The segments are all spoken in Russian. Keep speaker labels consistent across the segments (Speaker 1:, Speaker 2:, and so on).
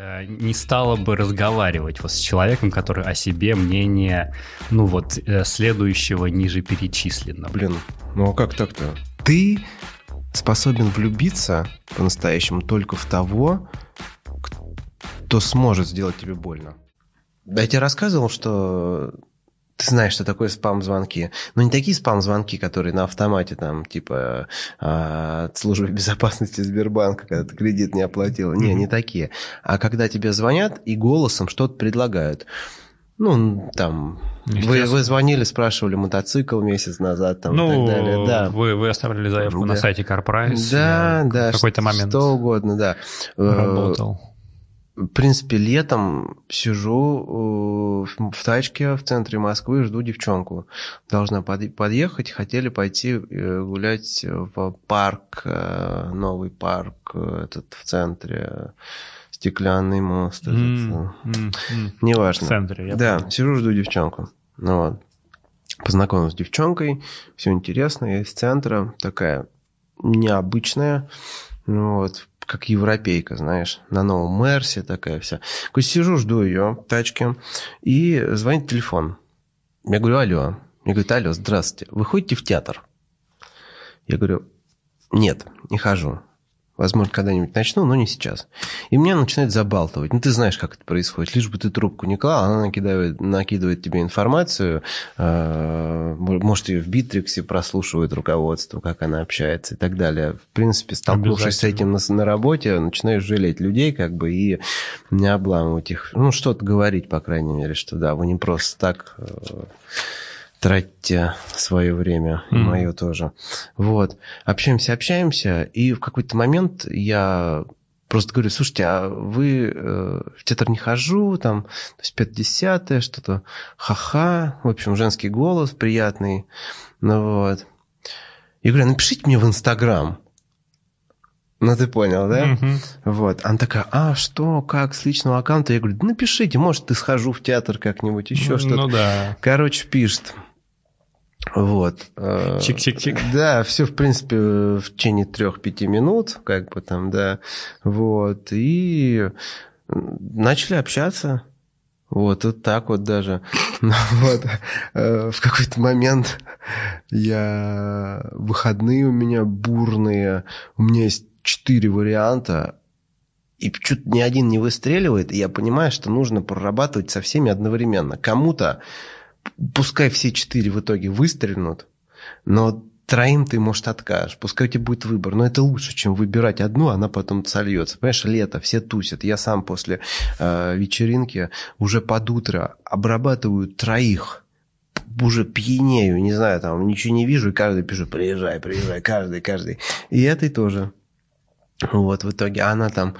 Speaker 1: э, не стала бы разговаривать вот с человеком, который о себе мнение, ну вот, э, следующего ниже перечисленного.
Speaker 2: Блин, ну а как так-то? Ты способен влюбиться по-настоящему только в того, кто сможет сделать тебе больно. Я тебе рассказывал, что ты знаешь, что такое спам-звонки. Но не такие спам-звонки, которые на автомате, там, типа, а, от службы безопасности Сбербанка, когда ты кредит не оплатил. Не, не такие. А когда тебе звонят и голосом что-то предлагают. Ну, там, вы, вы звонили, спрашивали мотоцикл месяц назад, там,
Speaker 1: ну,
Speaker 2: и так далее. Да.
Speaker 1: Вы, вы оставили заявку да. на сайте CarPrice.
Speaker 2: Да, да.
Speaker 1: В какой-то момент.
Speaker 2: Что угодно, да.
Speaker 1: Работал
Speaker 2: в принципе, летом сижу э, в тачке в центре Москвы, жду девчонку. Должна подъехать. Хотели пойти э, гулять в парк, э, новый парк этот в центре, стеклянный мост. Этот. Mm, mm, mm. Неважно.
Speaker 1: В центре, я
Speaker 2: Да,
Speaker 1: понял.
Speaker 2: сижу, жду девчонку. Ну вот. Познакомился с девчонкой, все интересно, я из центра, такая необычная, ну вот, как европейка, знаешь, на новом Мерсе такая вся. Я сижу, жду ее в тачке, и звонит телефон. Я говорю, алло. Мне говорит, алло, здравствуйте, вы ходите в театр? Я говорю, нет, не хожу. Возможно, когда-нибудь начну, но не сейчас. И меня начинает забалтывать. Ну, ты знаешь, как это происходит. Лишь бы ты трубку не клал, она накидывает, накидывает тебе информацию. Э, может, ее в Битриксе прослушивает руководство, как она общается и так далее. В принципе, столкнувшись с этим на, на работе, начинаешь жалеть людей, как бы, и не обламывать их. Ну, что-то говорить, по крайней мере, что да, вы не просто так э, тратьте свое время, и mm. мое тоже. Вот. Общаемся, общаемся, и в какой-то момент я просто говорю, слушайте, а вы э, в театр не хожу, там, то есть 50 что-то, ха-ха, в общем, женский голос приятный, ну вот. Я говорю, напишите мне в Инстаграм. Ну, ты понял, да?
Speaker 1: Мгм.
Speaker 2: Вот. Она такая, а что, как, с личного аккаунта? Я говорю, да напишите, может, ты схожу в театр как-нибудь, еще что-то.
Speaker 1: Ну да.
Speaker 2: Короче, пишет. Вот. Э,
Speaker 1: Чик-чик-чик.
Speaker 2: Да, все, в принципе, в течение трех-пяти минут, как бы там, да. Вот. И начали общаться. Вот, вот так вот даже. Ну, вот. Э, В какой-то момент я... Выходные у меня бурные. У меня есть четыре варианта. И что-то ни один не выстреливает. И я понимаю, что нужно прорабатывать со всеми одновременно. Кому-то пускай все четыре в итоге выстрелят, но троим ты, может, откажешь. Пускай у тебя будет выбор. Но это лучше, чем выбирать одну, она потом сольется. Понимаешь, лето, все тусят. Я сам после э, вечеринки уже под утро обрабатываю троих уже пьянею, не знаю, там ничего не вижу, и каждый пишет, приезжай, приезжай, каждый, каждый. И этой тоже. Вот, в итоге она там,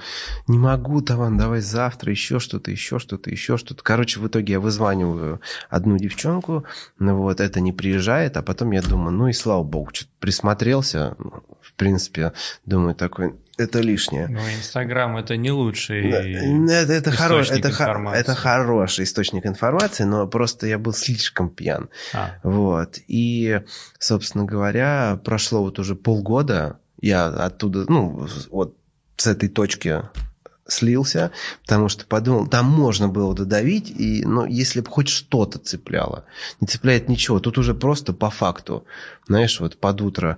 Speaker 2: не могу, Таван, давай завтра, еще что-то, еще что-то, еще что-то. Короче, в итоге я вызваниваю одну девчонку, ну вот, это не приезжает, а потом я думаю, ну и слава богу, что-то присмотрелся, в принципе, думаю, такой, это лишнее.
Speaker 1: Ну, Инстаграм это не лучший
Speaker 2: Да, Это, это, хоро-
Speaker 1: источник
Speaker 2: это,
Speaker 1: информации.
Speaker 2: это хороший источник информации, но просто я был слишком пьян.
Speaker 1: А,
Speaker 2: Вот. И, собственно говоря, прошло вот уже полгода, я оттуда, ну, вот с этой точки слился, потому что подумал, там можно было додавить, и, но если бы хоть что-то цепляло, не цепляет ничего, тут уже просто по факту, знаешь, вот под утро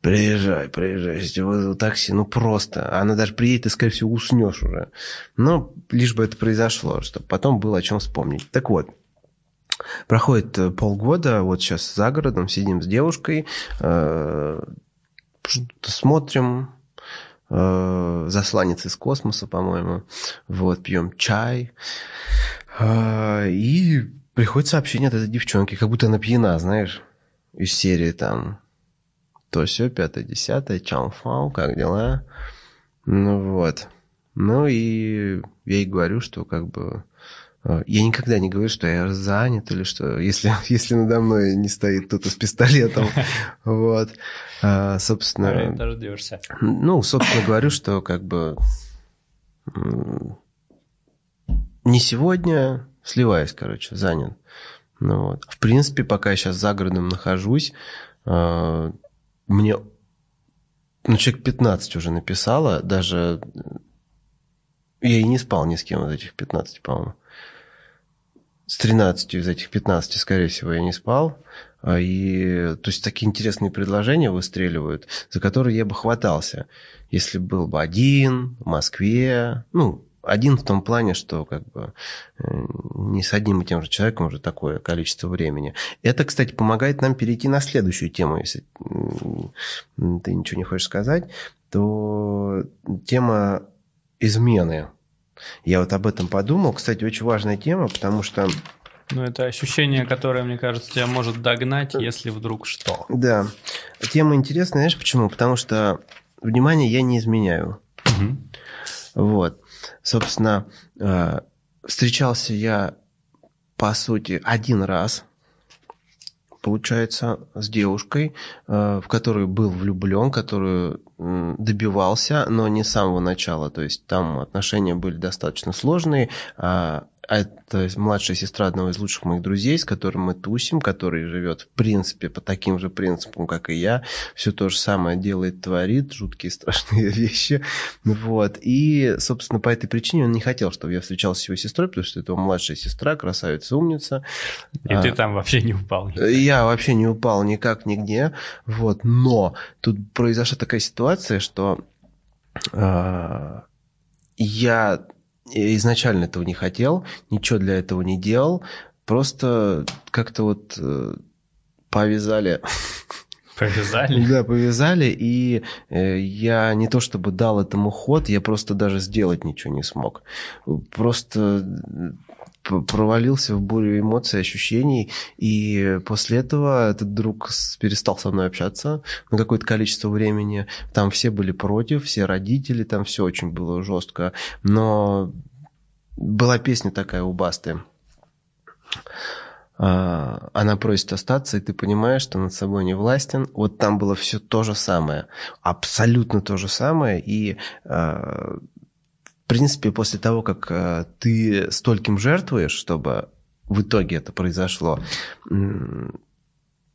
Speaker 2: приезжай, приезжай, тебе вызову такси, ну просто, она даже приедет, и, скорее всего, уснешь уже. Но лишь бы это произошло, чтобы потом было о чем вспомнить. Так вот, проходит э, полгода, вот сейчас за городом сидим с девушкой, э, что-то смотрим, э, засланец из космоса, по-моему. Вот, пьем чай. Э, и приходит сообщение от этой девчонки, как будто она пьяна, знаешь, из серии там то все, пятое, десятое, чамфау, как дела? Ну вот. Ну и я ей говорю, что как бы... э, Я никогда не говорю, что я занят или что, если, если надо мной не стоит кто-то с пистолетом. Вот. А, Собственно,
Speaker 1: дождешься.
Speaker 2: ну, собственно, говорю, что как бы не сегодня, сливаюсь, короче, занят. Ну, вот. В принципе, пока я сейчас за городом нахожусь, э, мне ну, человек 15 уже написала, даже Я и не спал ни с кем из этих 15, по-моему. С 13 из этих 15, скорее всего, я не спал. А, и, то есть такие интересные предложения выстреливают, за которые я бы хватался, если был бы один в Москве, ну, один в том плане, что как бы э, не с одним и тем же человеком уже такое количество времени. Это, кстати, помогает нам перейти на следующую тему, если ты ничего не хочешь сказать, то тема измены. Я вот об этом подумал. Кстати, очень важная тема, потому что
Speaker 3: ну, это ощущение, которое, мне кажется, тебя может догнать, если вдруг что.
Speaker 2: Да. Тема интересная, знаешь почему? Потому что, внимание, я не изменяю. Угу. Вот. Собственно, э, встречался я, по сути, один раз, получается, с девушкой, э, в которую был влюблен, которую добивался, но не с самого начала. То есть там отношения были достаточно сложные, а это младшая сестра одного из лучших моих друзей, с которым мы тусим, который живет, в принципе, по таким же принципам, как и я. Все то же самое делает, творит, жуткие страшные вещи. Вот. И, собственно, по этой причине он не хотел, чтобы я встречался с его сестрой, потому что это его младшая сестра, красавица, умница.
Speaker 3: И а, ты там вообще не упал?
Speaker 2: Я вообще не упал никак, нигде. Вот. Но тут произошла такая ситуация, что а, я изначально этого не хотел, ничего для этого не делал, просто как-то вот э, повязали.
Speaker 3: Повязали?
Speaker 2: Да, повязали, и э, я не то чтобы дал этому ход, я просто даже сделать ничего не смог. Просто провалился в бурю эмоций, ощущений, и после этого этот друг перестал со мной общаться на какое-то количество времени. Там все были против, все родители, там все очень было жестко. Но была песня такая у Басты. А, она просит остаться, и ты понимаешь, что над собой не властен. Вот там было все то же самое, абсолютно то же самое. И а, принципе, после того, как э, ты стольким жертвуешь, чтобы в итоге это произошло,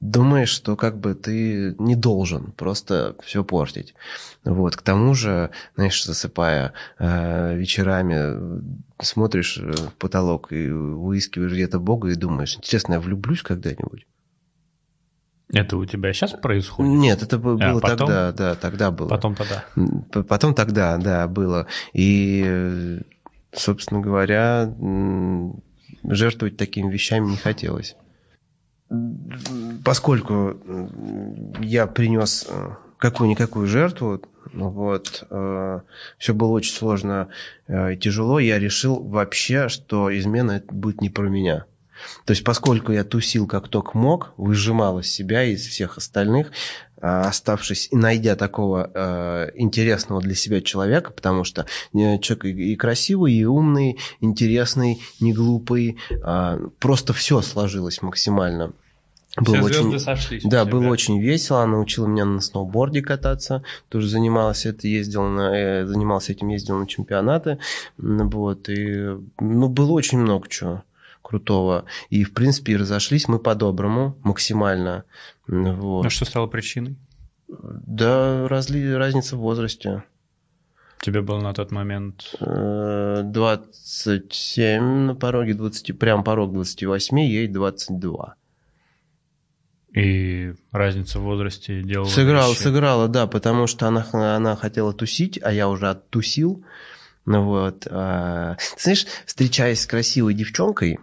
Speaker 2: думаешь, что как бы ты не должен просто все портить. Вот. К тому же, знаешь, засыпая э, вечерами, смотришь в потолок и выискиваешь где-то Бога и думаешь, интересно, я влюблюсь когда-нибудь?
Speaker 3: Это у тебя сейчас происходит?
Speaker 2: Нет, это было а, потом? тогда, да, тогда было.
Speaker 3: Потом тогда.
Speaker 2: Потом тогда, да, было. И, собственно говоря, жертвовать такими вещами не хотелось. Поскольку я принес э, какую-никакую жертву, вот, э, все было очень сложно э, и тяжело, я решил вообще, что измена будет не про меня. То есть, поскольку я тусил как только мог, выжимал из себя и из всех остальных, а, оставшись и найдя такого э, интересного для себя человека, потому что э, человек и красивый, и умный, интересный, не глупый, э, просто все сложилось максимально.
Speaker 3: Было Все очень, сошлись.
Speaker 2: Да, было очень весело. Она научила меня на сноуборде кататься. Тоже занималась это, ездил на, э, занимался этим, ездил на чемпионаты. Вот. И, ну, было очень много чего крутого. И, в принципе, разошлись мы по-доброму, максимально. Вот.
Speaker 3: А что стало причиной?
Speaker 2: Да, разли... разница в возрасте.
Speaker 3: Тебе было на тот момент?
Speaker 2: 27 на пороге, 20, прям порог 28, ей 22.
Speaker 3: И разница в возрасте делала...
Speaker 2: Сыграла, вещи. сыграла, да, потому что она, она хотела тусить, а я уже оттусил. Ну вот. А, ты знаешь, встречаясь с красивой девчонкой,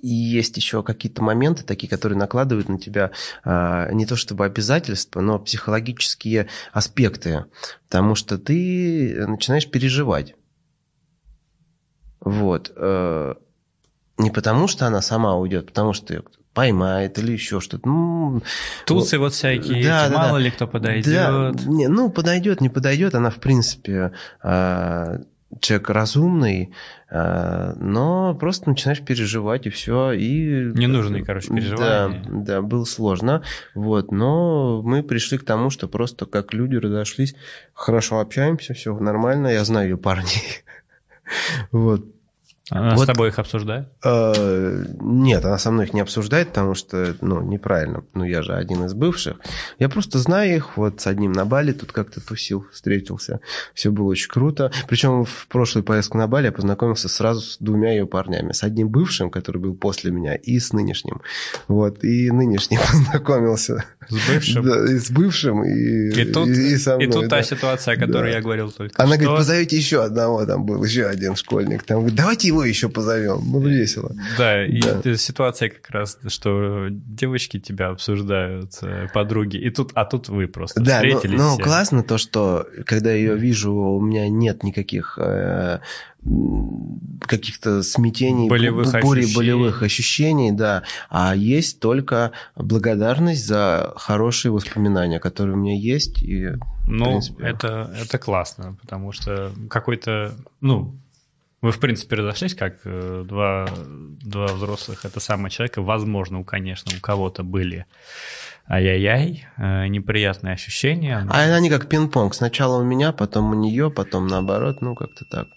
Speaker 2: и есть еще какие-то моменты такие, которые накладывают на тебя а, не то чтобы обязательства, но психологические аспекты, потому что ты начинаешь переживать. Вот. Э, не потому, что она сама уйдет, потому что ее поймает или еще что-то. Ну,
Speaker 3: Тусы вот, вот всякие, да, эти, да, мало да. ли кто подойдет. Да,
Speaker 2: не, ну, подойдет, не подойдет, она, в принципе, человек разумный, э, но просто начинаешь переживать и все. И...
Speaker 3: Ненужные, короче, переживания.
Speaker 2: Да, да, было сложно. Вот, но мы пришли к тому, что просто как люди разошлись, хорошо общаемся, все нормально, я знаю ее парней. Вот.
Speaker 3: Она
Speaker 2: Вот.
Speaker 3: с тобой их обсуждает?
Speaker 2: Э, Нет, она со мной их не обсуждает, потому что, ну, неправильно. Ну, я же один из бывших. Я просто знаю их. Вот с одним на Бали тут как-то тусил, встретился. Все было очень круто. Причем в прошлую поездку на Бали я познакомился сразу с двумя ее парнями. С одним бывшим, который был после меня, и с нынешним. Вот, и нынешним познакомился.
Speaker 3: С бывшим?
Speaker 2: Да, и с бывшим, и,
Speaker 3: И тут,
Speaker 2: и, и со
Speaker 3: и
Speaker 2: мной,
Speaker 3: тут та
Speaker 2: да.
Speaker 3: ситуация, о которой
Speaker 2: Да.
Speaker 3: я говорил только
Speaker 2: Она
Speaker 3: что.
Speaker 2: говорит, позовите еще одного, там был еще один школьник. Там говорит, давайте его еще позовем. Было весело.
Speaker 3: Да, и
Speaker 2: Да.
Speaker 3: ситуация как раз, что девочки тебя обсуждают, э, подруги, и тут, а тут вы просто
Speaker 2: Да, ну,
Speaker 3: встретились.
Speaker 2: ну,
Speaker 3: все.
Speaker 2: классно то, что когда я ее вижу, у меня нет никаких э, каких-то смятений,
Speaker 3: Болевых
Speaker 2: бу- бури
Speaker 3: ощущений.
Speaker 2: болевых ощущений, да, а есть только благодарность за хорошие воспоминания, которые у меня есть. И,
Speaker 3: Ну,
Speaker 2: принципе.
Speaker 3: это, это классно, потому что какой-то, ну, вы, в принципе, разошлись как э, два, два взрослых, это самого человека. Возможно, у, конечно, у кого-то были ай-яй-яй, э, неприятные ощущения. но-
Speaker 2: а они как пинг-понг. Сначала у меня, потом у нее, потом наоборот, ну, как-то так.